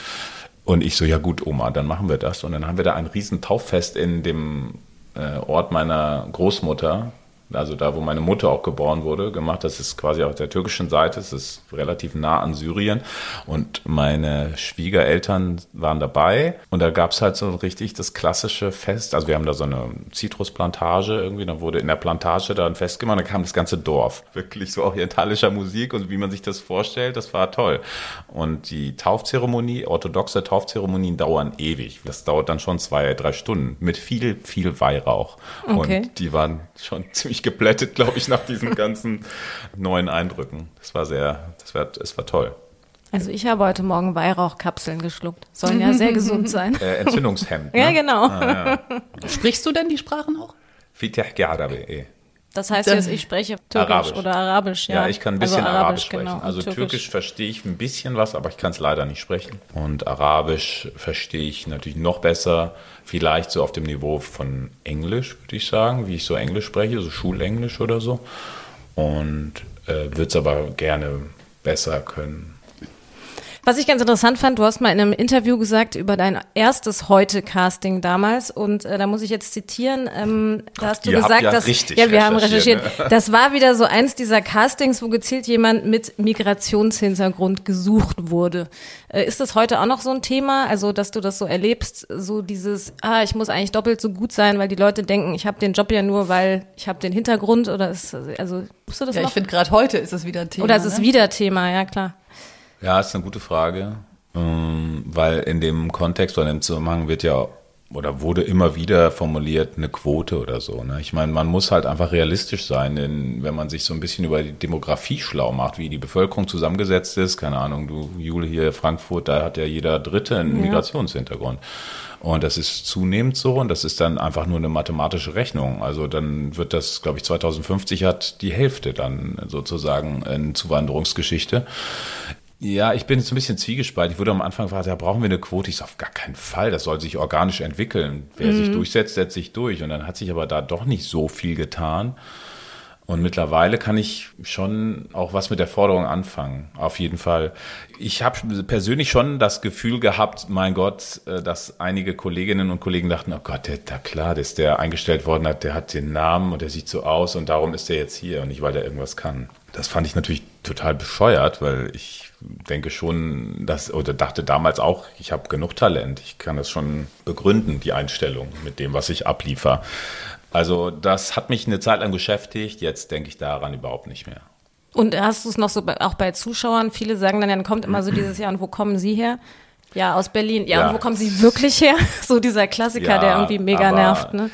Und ich so, ja gut, Oma, dann machen wir das. Und dann haben wir da ein riesen Tauffest in dem äh, Ort meiner Großmutter, also da, wo meine Mutter auch geboren wurde, gemacht. Das ist quasi auf der türkischen Seite, es ist relativ nah an Syrien. Und meine Schwiegereltern waren dabei. Und da gab es halt so richtig das klassische Fest. Also wir haben da so eine Zitrusplantage irgendwie, dann wurde in der Plantage da ein Fest gemacht, da kam das ganze Dorf. Wirklich so orientalischer Musik und wie man sich das vorstellt, das war toll. Und die Taufzeremonie, orthodoxe Taufzeremonien dauern ewig. Das dauert dann schon zwei, drei Stunden mit viel, viel Weihrauch. Okay. Und die waren schon ziemlich geplättet, glaube ich, nach diesen ganzen neuen Eindrücken. Das war sehr, das war, es war toll. Also ich habe heute Morgen Weihrauchkapseln geschluckt. Sollen ja sehr gesund sein. Äh, Entzündungshemd. Ja, ne? genau. Sprichst du denn die Sprachen auch? Fiteh Arabi, eh. Das heißt jetzt, ich spreche Türkisch Arabisch. oder Arabisch. Ja, Ja, ich kann ein bisschen also Arabisch, sprechen. genau, also Türkisch. verstehe ich ein bisschen was, aber ich kann es leider nicht sprechen. Und Arabisch verstehe ich natürlich noch besser, vielleicht so auf dem Niveau von Englisch, würde ich sagen, wie ich so Englisch spreche, so Schulenglisch oder so. Und äh, würde es aber gerne besser können. Was ich ganz interessant fand, du hast mal in einem Interview gesagt über dein erstes Heute-Casting damals und äh, da muss ich jetzt zitieren, ähm, da hast du ihr habt gesagt, ja dass richtig ja wir haben recherchiert, recherchiert, das war wieder so eins dieser Castings, wo gezielt jemand mit Migrationshintergrund gesucht wurde. Äh, ist das heute auch noch so ein Thema, also dass du das so erlebst, so dieses, ah, ich muss eigentlich doppelt so gut sein, weil die Leute denken, ich habe den Job ja nur, weil ich habe den Hintergrund oder ist also musst du das Ja, noch? ich finde gerade heute ist es wieder ein Thema. oder ist es ne? wieder Thema, ja klar. Ja, ist eine gute Frage. Ähm, weil in dem Kontext oder im Zusammenhang wird ja oder wurde immer wieder formuliert eine Quote oder so. Ne? Ich meine, man muss halt einfach realistisch sein, denn wenn man sich so ein bisschen über die Demografie schlau macht, wie die Bevölkerung zusammengesetzt ist, keine Ahnung, du Jule hier Frankfurt, da hat ja jeder Dritte einen ja. Migrationshintergrund. Und das ist zunehmend so und das ist dann einfach nur eine mathematische Rechnung. Also dann wird das, glaube ich, 2050 hat die Hälfte dann sozusagen in Zuwanderungsgeschichte. Ja, ich bin jetzt ein bisschen zwiegespalten. Ich wurde am Anfag gefragt, ja, brauchen wir eine Quote? Ich sage, auf gar keinen Fall. Das soll sich organisch entwickeln. Wer mhm. sich durchsetzt, setzt sich durch. Und dann hat sich aber da doch nicht so viel getan. Und mittlerweile kann ich schon auch was mit der Forderung anfangen. Auf jeden Fall. Ich habe persönlich schon das Gefühl gehabt, mein Gott, äh, dass einige Kolleginnen und Kollegen dachten, oh Gott, der, da klar, dass der eingestellt worden hat, der hat den Namen und der sieht so aus und darum ist der jetzt hier und nicht, weil der irgendwas kann. Das fand ich natürlich total bescheuert, weil ich denke schon, dass, oder dachte damals auch, ich habe genug Talent. Ich kann das schon begründen, die Einstellung mit dem, was ich abliefer. Also das hat mich eine Zeit lang beschäftigt, jetzt denke ich daran überhaupt nicht mehr. Und hast du es noch so bei, auch bei Zuschauern? Viele sagen dann, dann kommt immer so dieses Jahr, und wo kommen Sie her? Ja, aus Berlin. Ja, ja. und wo kommen Sie wirklich her? So dieser Klassiker, ja, der irgendwie mega nervt. Ne?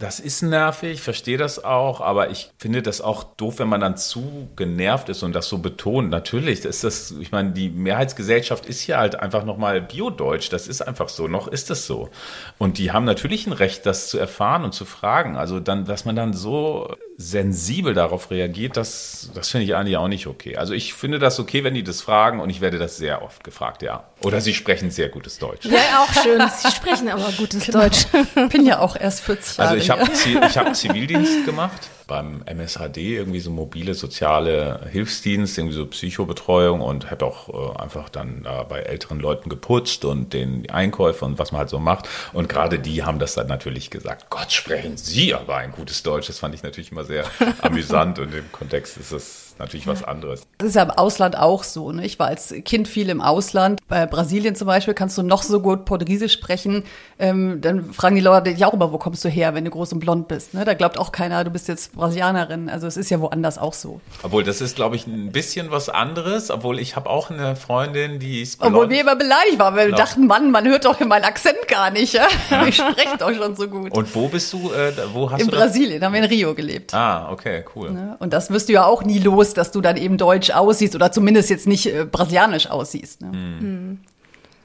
Das ist nervig, ich verstehe das auch, aber ich finde das auch doof, wenn man dann zu genervt ist und das so betont. Natürlich ist das, ich meine, die Mehrheitsgesellschaft ist hier halt einfach nochmal biodeutsch. Das ist einfach so, noch ist das so. Und die haben natürlich ein Recht, das zu erfahren und zu fragen. Also dann, dass man dann so sensibel darauf reagiert, das, das finde ich eigentlich auch nicht okay. Also ich finde das okay, wenn die das fragen und ich werde das sehr oft gefragt, ja. Oder sie sprechen sehr gutes Deutsch. Ja, auch schön. Sie sprechen aber gutes genau. Deutsch. Ich bin ja auch erst 40 Jahre. Also ich habe ich hab Zivildienst gemacht beim MSHD, irgendwie so mobile soziale Hilfsdienst, irgendwie so Psychobetreuung und habe auch äh, einfach dann äh, bei älteren Leuten geputzt und den Einkäufe und was man halt so macht. Und gerade die haben das dann natürlich gesagt, Gott, sprechen Sie aber ein gutes Deutsch. Das fand ich natürlich immer sehr amüsant und im Kontext ist es natürlich was anderes. Das ist ja im Ausland auch so. Ne? Ich war als Kind viel im Ausland. Bei Brasilien zum Beispiel kannst du noch so gut Portugiesisch sprechen. Ähm, dann fragen die Leute dich auch immer, wo kommst du her, wenn du groß und blond bist. Ne? Da glaubt auch keiner, du bist jetzt Brasilianerin. Also es ist ja woanders auch so. Obwohl, das ist, glaube ich, ein bisschen was anderes. Obwohl, ich habe auch eine Freundin, die ist blond. Obwohl wir immer beleidigt waren, weil wir dachten, Mann, man hört doch meinen Akzent gar nicht. Ja? Ich spreche doch schon so gut. Und wo bist du? Äh, wo hast in du Brasilien, da haben wir in Rio gelebt. Ah, okay, cool. Ne? Und das wirst du ja auch nie los ist, dass du dann eben deutsch aussiehst oder zumindest jetzt nicht äh, brasilianisch aussiehst. Ne? Mhm.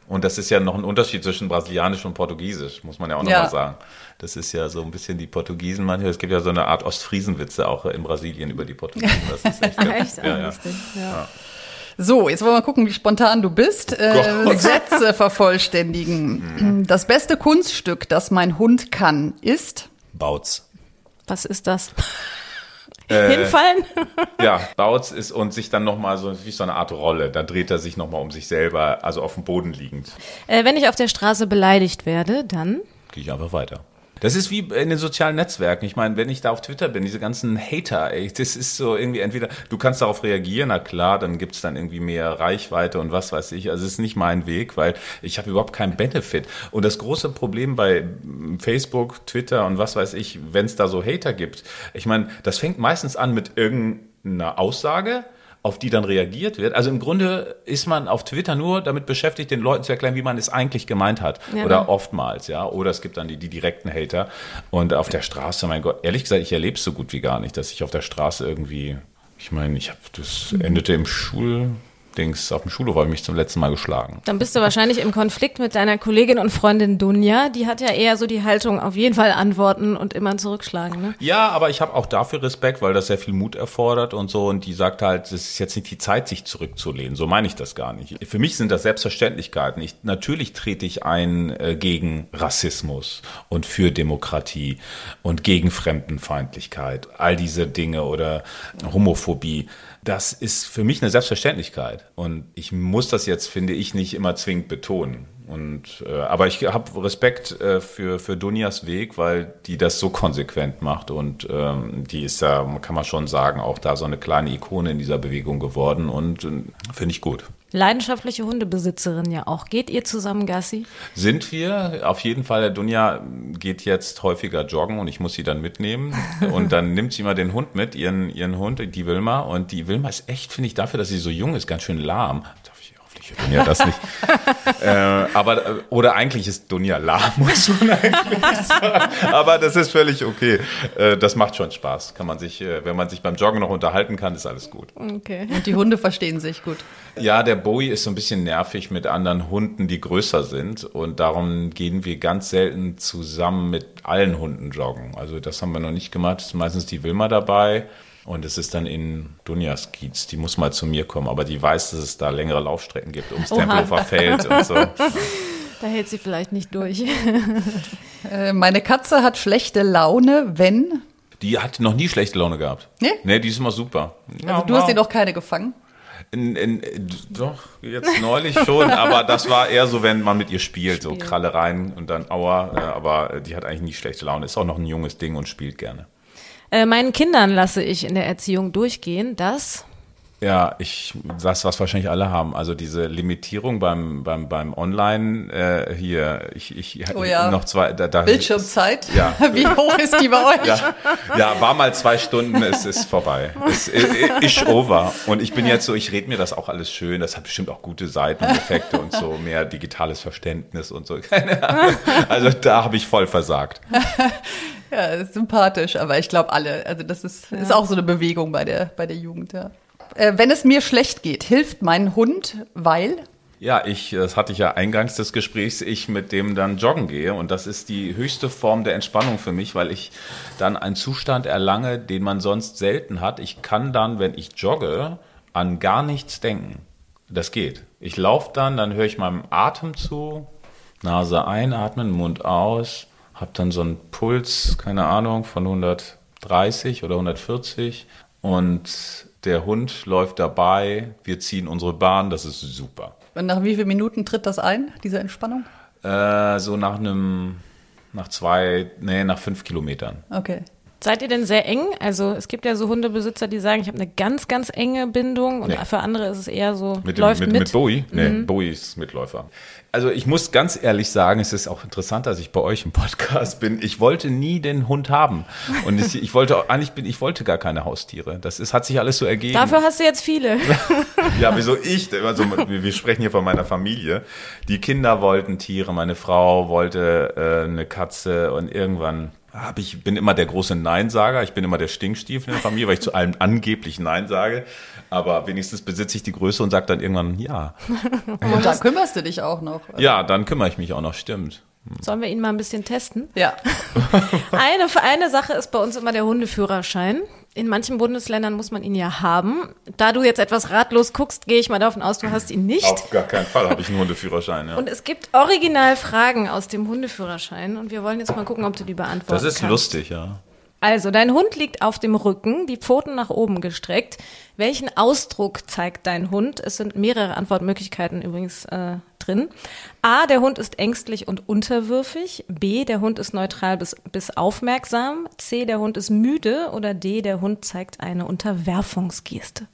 Und das ist ja noch ein Unterschied zwischen Brasilianisch und Portugiesisch, muss man ja auch nochmal ja. sagen. Das ist ja so ein bisschen die Portugiesen manchmal. Es gibt ja so eine Art Ostfriesenwitze auch in Brasilien über die Portugiesen. Das ist echt, echt ja, ja. ja. So, jetzt wollen wir mal gucken, wie spontan du bist. Äh, Sätze vervollständigen. Mhm. Das beste Kunststück, das mein Hund kann, ist? Bautz. Was ist das? Äh, Hinfallen? ja, Bautz ist und sich dann nochmal so wie so eine Art Rolle. Da dreht er sich nochmal um sich selber, also auf dem Boden liegend. Äh, wenn ich auf der Straße beleidigt werde, dann? Gehe ich einfach weiter. Das ist wie in den sozialen Netzwerken. Ich meine, wenn ich da auf Twitter bin, diese ganzen Hater, ey, das ist so irgendwie entweder, du kannst darauf reagieren, na klar, dann gibt's dann irgendwie mehr Reichweite und was weiß ich. Also es ist nicht mein Weg, weil ich habe überhaupt keinen Benefit. Und das große Problem bei Facebook, Twitter und was weiß ich, wenn es da so Hater gibt, ich meine, das fängt meistens an mit irgendeiner Aussage, auf die dann reagiert wird. Also im Grunde ist man auf Twitter nur damit beschäftigt, den Leuten zu erklären, wie man es eigentlich gemeint hat. Ja. Oder oftmals, ja. Oder es gibt dann die, die direkten Hater. Und auf der Straße, mein Gott, ehrlich gesagt, ich erlebe es so gut wie gar nicht, dass ich auf der Straße irgendwie, ich meine, ich habe, das endete im Schul, Dings auf dem Schulhof habe ich mich zum letzten Mal geschlagen. Dann bist du wahrscheinlich im Konflikt mit deiner Kollegin und Freundin Dunja. Die hat ja eher so die Haltung, auf jeden Fall antworten und immer zurückschlagen. Ne? Ja, aber ich habe auch dafür Respekt, weil das sehr viel Mut erfordert und so. Und die sagt halt, es ist jetzt nicht die Zeit, sich zurückzulehnen. So meine ich das gar nicht. Für mich sind das Selbstverständlichkeiten. Ich, natürlich trete ich ein äh, gegen Rassismus und für Demokratie und gegen Fremdenfeindlichkeit. All diese Dinge oder Homophobie das ist für mich eine Selbstverständlichkeit. Und ich muss das jetzt, finde ich, nicht immer zwingend betonen. Und, äh, aber ich habe Respekt äh, für, für Dunjas Weg, weil die das so konsequent macht. Und ähm, die ist ja, kann man schon sagen, auch da so eine kleine Ikone in dieser Bewegung geworden. Und äh, finde ich gut. Leidenschaftliche Hundebesitzerin ja auch. Geht ihr zusammen Gassi? Sind wir. Auf jeden Fall. Der Dunja geht jetzt häufiger joggen und ich muss sie dann mitnehmen. und dann nimmt sie mal den Hund mit, ihren, ihren Hund, die Wilma. Und die Wilma ist echt, finde ich, dafür, dass sie so jung ist, ganz schön lahm Ich Dunja das nicht. äh, aber, äh, oder eigentlich ist Dunja lahm, muss man eigentlich sagen. Aber das ist völlig okay. Äh, das macht schon Spaß. Kann man sich, äh, wenn man sich beim Joggen noch unterhalten kann, ist alles gut. Okay. Und die Hunde verstehen sich gut. Ja, der Bowie ist so ein bisschen nervig mit anderen Hunden, die größer sind. Und darum gehen wir ganz selten zusammen mit allen Hunden joggen. Also das haben wir noch nicht gemacht. Es ist meistens die Wilma dabei. Und es ist dann in Dunjas Kiez. Die muss mal zu mir kommen. Aber die weiß, dass es da längere Laufstrecken gibt ums. Tempelhofer Feld und so. Da hält sie vielleicht nicht durch. Äh, meine Katze hat schlechte Laune, wenn. Die hat noch nie schlechte Laune gehabt. Nee? Nee, die ist immer super. Also du hast dir noch keine gefangen. In, in, doch, jetzt neulich schon, aber das war eher so, wenn man mit ihr spielt, so Kralle rein und dann Aua. Äh, aber die hat eigentlich nie schlechte Laune. Ist auch noch ein junges Ding und spielt gerne. Äh, meinen Kindern lasse ich in der Erziehung durchgehen, dass Ja, ich, das, was wahrscheinlich alle haben. Also diese Limitierung beim, beim, beim Online äh, hier, ich, ich Oh ja. noch zwei, da, da, Bildschirmzeit. Ja. Wie hoch ist die bei euch? Ja, ja, war mal zwei Stunden, es ist vorbei. Es ist over. Und ich bin jetzt so, ich rede mir das auch alles schön. Das hat bestimmt auch gute Seiten und Effekte und so, mehr digitales Verständnis und so. Keine Ahnung. Also da habe ich voll versagt. Ja, ist sympathisch, aber ich glaube alle. Also das ist, ist auch so eine Bewegung bei der, bei der Jugend, ja. Äh, wenn es mir schlecht geht, hilft mein Hund, weil. Ja, ich, das hatte ich ja eingangs des Gesprächs, ich mit dem dann joggen gehe. Und das ist die höchste Form der Entspannung für mich, weil ich dann einen Zustand erlange, den man sonst selten hat. Ich kann dann, wenn ich jogge, an gar nichts denken. Das geht. Ich laufe dann, dann höre ich meinem Atem zu, Nase einatmen, Mund aus, habe dann so einen Puls, keine Ahnung, von 130 oder 140 und der Hund läuft dabei, wir ziehen unsere Bahn, das ist super. Und nach wie vielen Minuten tritt das ein, diese Entspannung? Äh, so nach einem, nach zwei, nee, nach fünf Kilometern. Okay. Seid ihr denn sehr eng? Also es gibt ja so Hundebesitzer, die sagen, ich habe eine ganz, ganz enge Bindung und Nee. für andere ist es eher so, Mit, dem, läuft mit, mit. mit Bowie? Nee, Bowie ist Mitläufer. Also ich muss ganz ehrlich sagen, es ist auch interessant, dass ich bei euch im Podcast bin. Ich wollte nie den Hund haben. Und ich, ich wollte auch- eigentlich bin, ich wollte gar keine Haustiere. Das ist, hat sich alles so ergeben. Dafür hast du jetzt viele. Ja, wieso ich? Also, wir wir sprechen hier von meiner Familie. Die Kinder wollten Tiere, meine Frau wollte äh, eine Katze und irgendwann hab ich bin immer der große Neinsager. Ich bin immer der Stinkstiefel in der Familie, weil ich zu allem angeblich Nein sage. Aber wenigstens besitze ich die Größe und sage dann irgendwann ja. Und da kümmerst du dich auch noch. Ja, dann kümmere ich mich auch noch, stimmt. Sollen wir ihn mal ein bisschen testen? Ja. Eine, eine Sache ist bei uns immer der Hundeführerschein. In manchen Bundesländern muss man ihn ja haben. Da du jetzt etwas ratlos guckst, gehe ich mal davon aus, du hast ihn nicht. Auf gar keinen Fall habe ich einen Hundeführerschein. Ja. Und es gibt original Fragen aus dem Hundeführerschein und wir wollen jetzt mal gucken, ob du die beantworten Das ist kannst. lustig, ja. Also, dein Hund liegt auf dem Rücken, die Pfoten nach oben gestreckt. Welchen Ausdruck zeigt dein Hund? Es sind mehrere Antwortmöglichkeiten übrigens äh, drin. A, der Hund ist ängstlich und unterwürfig. B, der Hund ist neutral bis, bis aufmerksam. C, der Hund ist müde. Oder D, der Hund zeigt eine Unterwerfungsgeste.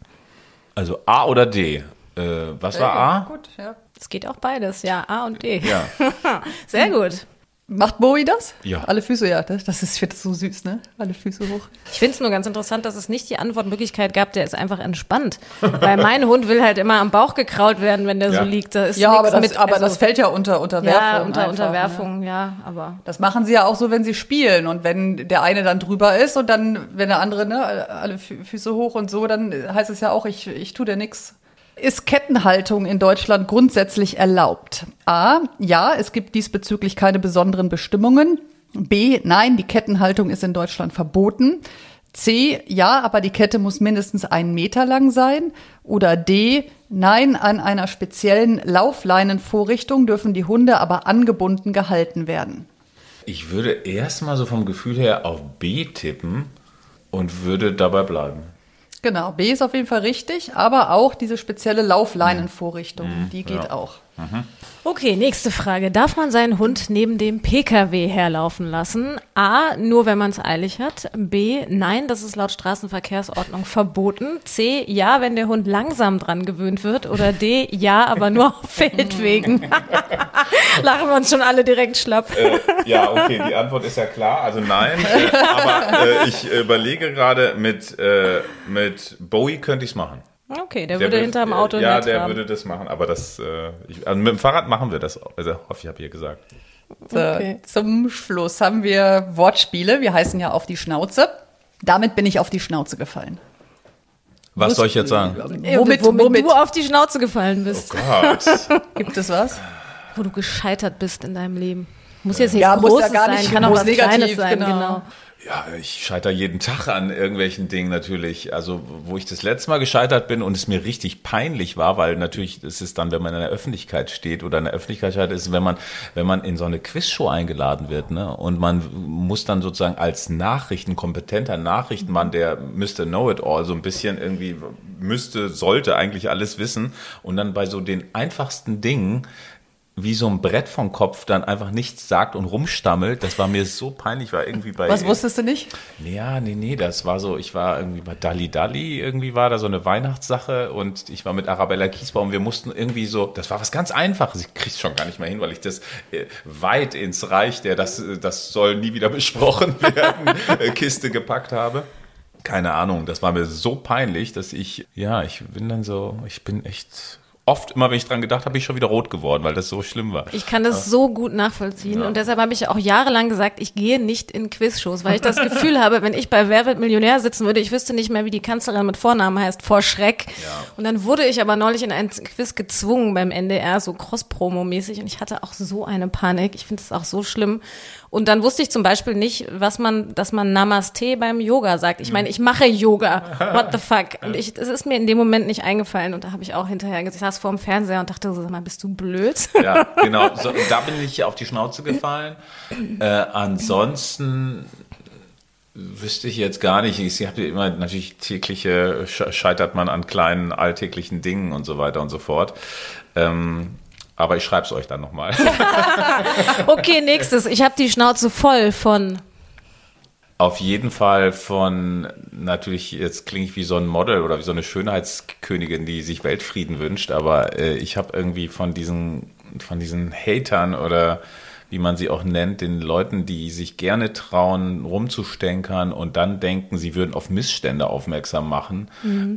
Also A oder D? Äh, was war A? Gut, ja. Es geht auch beides, ja, A und D. Ja. Sehr gut. Macht Bowie das? Ja. Alle Füße, ja. Das, das ist, ich finde das so süß, ne? Alle Füße hoch. Ich finde es nur ganz interessant, dass es nicht die Antwortmöglichkeit gab, der ist einfach entspannt. Weil mein Hund will halt immer am Bauch gekraut werden, wenn der Ja. so liegt. Da ist Ja, aber, das, mit, aber also- das fällt ja unter Unterwerfung. Ja, unter einfach, Ne? Unterwerfung, ja, aber. Das machen sie ja auch so, wenn sie spielen. Und wenn der eine dann drüber ist und dann, wenn der andere, ne, alle Fü- Füße hoch und so, dann heißt es ja auch, ich, ich tu dir nix. Ist Kettenhaltung in Deutschland grundsätzlich erlaubt? A. Ja, es gibt diesbezüglich keine besonderen Bestimmungen. B. Nein, die Kettenhaltung ist in Deutschland verboten. C. Ja, aber die Kette muss mindestens einen Meter lang sein. Oder D. Nein, an einer speziellen Laufleinenvorrichtung dürfen die Hunde aber angebunden gehalten werden. Ich würde erstmal so vom Gefühl her auf B tippen und würde dabei bleiben. Genau, B ist auf jeden Fall richtig, aber auch diese spezielle Laufleinenvorrichtung, die geht ja. auch. Okay, nächste Frage. Darf man seinen Hund neben dem Pkw herlaufen lassen? A, nur wenn man es eilig hat. B, nein, das ist laut Straßenverkehrsordnung verboten. C, ja, wenn der Hund langsam dran gewöhnt wird. Oder D, ja, aber nur auf Feldwegen. Lachen wir uns schon alle direkt schlapp. Äh, ja, okay, die Antwort ist ja klar, also nein. Äh, aber äh, ich überlege gerade, mit, äh, mit Bowie könnte ich es machen. Okay, der, würde hinterm Auto Ja, der haben. würde das machen, aber das, äh, ich, also mit dem Fahrrad machen wir das. Also hoffe ich, habe hier gesagt. So, Okay. Zum Schluss haben wir Wortspiele. Wir heißen ja auf die Schnauze. Damit bin ich auf die Schnauze gefallen. Was soll ich jetzt sagen? Womit, womit womit du auf die Schnauze gefallen bist, Gott. gibt es was? wo du gescheitert bist in deinem Leben. Muss jetzt nichts Ja, muss ja Großes gar nicht sein, kann auch was negativ, Kleines sein, genau. genau. Ja, ich scheitere jeden Tag an irgendwelchen Dingen natürlich. Also, wo ich das letzte Mal gescheitert bin und es mir richtig peinlich war, weil natürlich ist es dann, wenn man in der Öffentlichkeit steht oder in der Öffentlichkeit scheitert, ist, wenn man, wenn man in so eine Quizshow eingeladen wird, ne, und man muss dann sozusagen als Nachrichten, kompetenter Nachrichtenmann, der müsste know it all, so ein bisschen irgendwie müsste, sollte eigentlich alles wissen und dann bei so den einfachsten Dingen wie so ein Brett vom Kopf dann einfach nichts sagt und rumstammelt. Das war mir so peinlich, war irgendwie bei. Was wusstest du nicht? Ja, nee, nee, das war so, ich war irgendwie bei Dalli Dalli, irgendwie war da so eine Weihnachtssache und ich war mit Arabella Kiesbaum, wir mussten irgendwie so, das war was ganz Einfaches, ich krieg's schon gar nicht mehr hin, weil ich das äh, weit ins Reich der, das, äh, das soll nie wieder besprochen werden, äh, Kiste gepackt habe. Keine Ahnung, das war mir so peinlich, dass ich, ja, ich bin dann so, ich bin echt oft, immer wenn ich dran gedacht habe, ich schon wieder rot geworden, weil das so schlimm war. Ich kann das so gut nachvollziehen und deshalb habe ich auch jahrelang gesagt, ich gehe nicht in Quizshows, weil ich das Gefühl habe, wenn ich bei Wer wird Millionär sitzen würde, ich wüsste nicht mehr, wie die Kanzlerin mit Vornamen heißt, vor Schreck. Und dann wurde ich aber neulich in einen Quiz gezwungen beim NDR, so Cross-Promo-mäßig und ich hatte auch so eine Panik. Ich finde es auch so schlimm. Und dann wusste ich zum Beispiel nicht, was man, dass man Namaste beim Yoga sagt. Ich meine, ich mache Yoga. What the fuck? Und ich, es ist mir in dem Moment nicht eingefallen und da habe ich auch hinterher gesagt, ich saß vor dem Fernseher und dachte so, sag mal, bist du blöd? Ja, genau. So, da bin ich auf die Schnauze gefallen. Äh, ansonsten wüsste ich jetzt gar nicht. Ich habe immer natürlich tägliche, sch- scheitert man an kleinen alltäglichen Dingen und so weiter und so fort. Ähm, aber ich schreibe es euch dann nochmal. Okay, nächstes. Ich habe die Schnauze voll von. Auf jeden Fall von, natürlich, jetzt klinge ich wie so ein Model oder wie so eine Schönheitskönigin, die sich Weltfrieden wünscht, aber äh, ich habe irgendwie von diesen, von diesen Hatern oder wie man sie auch nennt, den Leuten, die sich gerne trauen, rumzustänkern und dann denken, sie würden auf Missstände aufmerksam machen,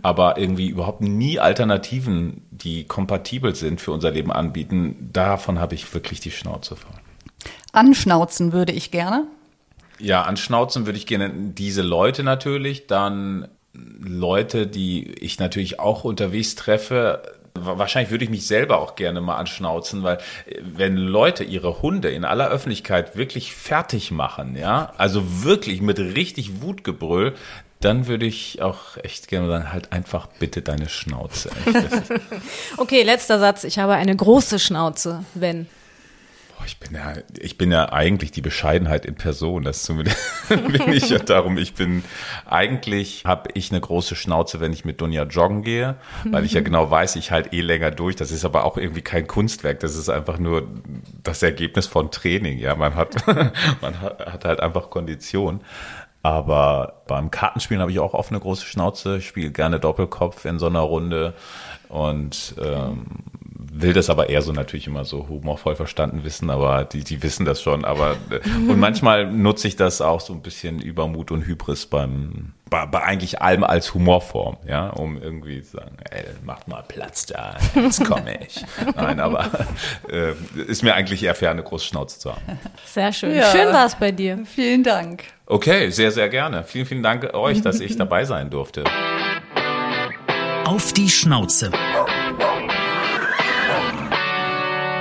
aber irgendwie überhaupt nie Alternativen, die kompatibel sind für unser Leben anbieten, davon habe ich wirklich die Schnauze voll. Anschnauzen würde ich gerne. Ja, anschnauzen würde ich gerne diese Leute natürlich, dann Leute, die ich natürlich auch unterwegs treffe. Wa- Wahrscheinlich würde ich mich selber auch gerne mal anschnauzen, weil wenn Leute ihre Hunde in aller Öffentlichkeit wirklich fertig machen, ja, also wirklich mit richtig Wutgebrüll, dann würde ich auch echt gerne sagen, halt einfach bitte deine Schnauze. Okay, letzter Satz. Ich habe eine große Schnauze, wenn. Ich bin ja, ich bin ja eigentlich die Bescheidenheit in Person. Das zumindest bin ich ja darum. Ich bin eigentlich habe ich eine große Schnauze, wenn ich mit Dunja joggen gehe, weil ich ja genau weiß, ich halt eh länger durch. Das ist aber auch irgendwie kein Kunstwerk. Das ist einfach nur das Ergebnis von Training. Ja, man hat, man hat, hat halt einfach Kondition. Aber beim Kartenspielen habe ich auch oft eine große Schnauze, spiele gerne Doppelkopf in so einer Runde und ähm, will das aber eher so natürlich immer so humorvoll verstanden wissen, aber die, die wissen das schon. Aber äh, und manchmal nutze ich das auch so ein bisschen Übermut und Hybris beim bei, bei eigentlich allem als Humorform, ja, um irgendwie zu sagen, ey, macht mal Platz da, jetzt komme ich. Nein, aber äh, ist mir eigentlich eher fair, eine große Schnauze zu haben. Sehr schön. Ja. Schön war es bei dir. Vielen Dank. Okay, sehr, sehr gerne. Vielen, vielen Dank euch, dass ich dabei sein durfte. Auf die Schnauze.